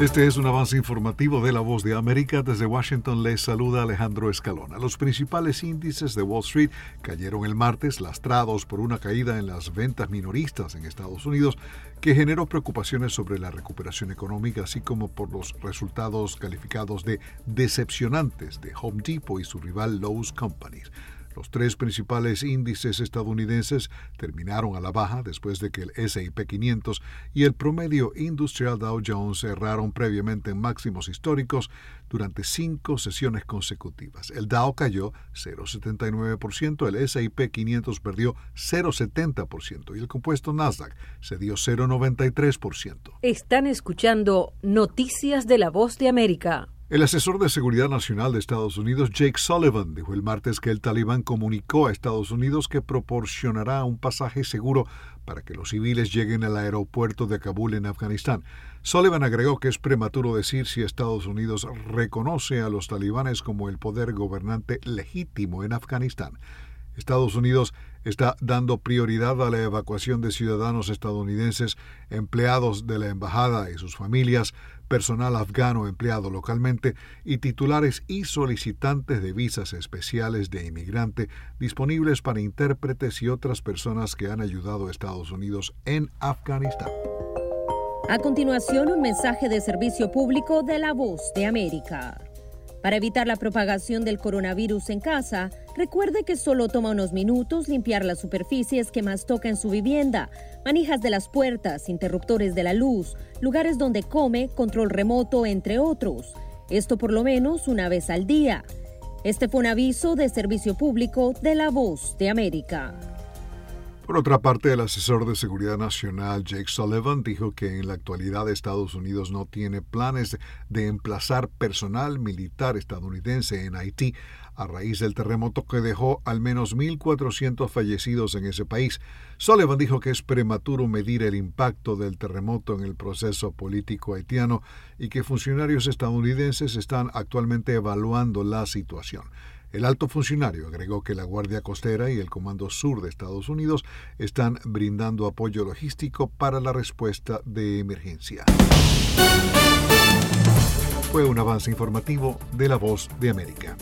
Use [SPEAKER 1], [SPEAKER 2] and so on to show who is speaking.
[SPEAKER 1] Este es un avance informativo de La Voz de América. Desde Washington les saluda Alejandro Escalona. Los principales índices de Wall Street cayeron el martes, lastrados por una caída en las ventas minoristas en Estados Unidos, que generó preocupaciones sobre la recuperación económica, así como por los resultados calificados de decepcionantes de Home Depot y su rival Lowe's Companies. Los tres principales índices estadounidenses terminaron a la baja después de que el S&P 500 y el promedio industrial Dow Jones cerraron previamente en máximos históricos durante cinco sesiones consecutivas. El Dow cayó 0,79%, el S&P 500 perdió 0,70% y el compuesto Nasdaq se dio 0,93%.
[SPEAKER 2] Están escuchando Noticias de la Voz de América.
[SPEAKER 1] El asesor de Seguridad Nacional de Estados Unidos, Jake Sullivan, dijo el martes que el talibán comunicó a Estados Unidos que proporcionará un pasaje seguro para que los civiles lleguen al aeropuerto de Kabul en Afganistán. Sullivan agregó que es prematuro decir si Estados Unidos reconoce a los talibanes como el poder gobernante legítimo en Afganistán. Estados Unidos está dando prioridad a la evacuación de ciudadanos estadounidenses, empleados de la embajada y sus familias, personal afgano empleado localmente y titulares y solicitantes de visas especiales de inmigrante disponibles para intérpretes y otras personas que han ayudado a Estados Unidos en Afganistán.
[SPEAKER 2] A continuación, un mensaje de servicio público de la voz de América. Para evitar la propagación del coronavirus en casa, recuerde que solo toma unos minutos limpiar las superficies que más toca en su vivienda, manijas de las puertas, interruptores de la luz, lugares donde come, control remoto, entre otros. Esto por lo menos una vez al día. Este fue un aviso de servicio público de La Voz de América.
[SPEAKER 1] Por otra parte, el asesor de Seguridad Nacional Jake Sullivan dijo que en la actualidad Estados Unidos no tiene planes de emplazar personal militar estadounidense en Haití a raíz del terremoto que dejó al menos 1.400 fallecidos en ese país. Sullivan dijo que es prematuro medir el impacto del terremoto en el proceso político haitiano y que funcionarios estadounidenses están actualmente evaluando la situación. El alto funcionario agregó que la Guardia Costera y el Comando Sur de Estados Unidos están brindando apoyo logístico para la respuesta de emergencia. Fue un avance informativo de La Voz de América.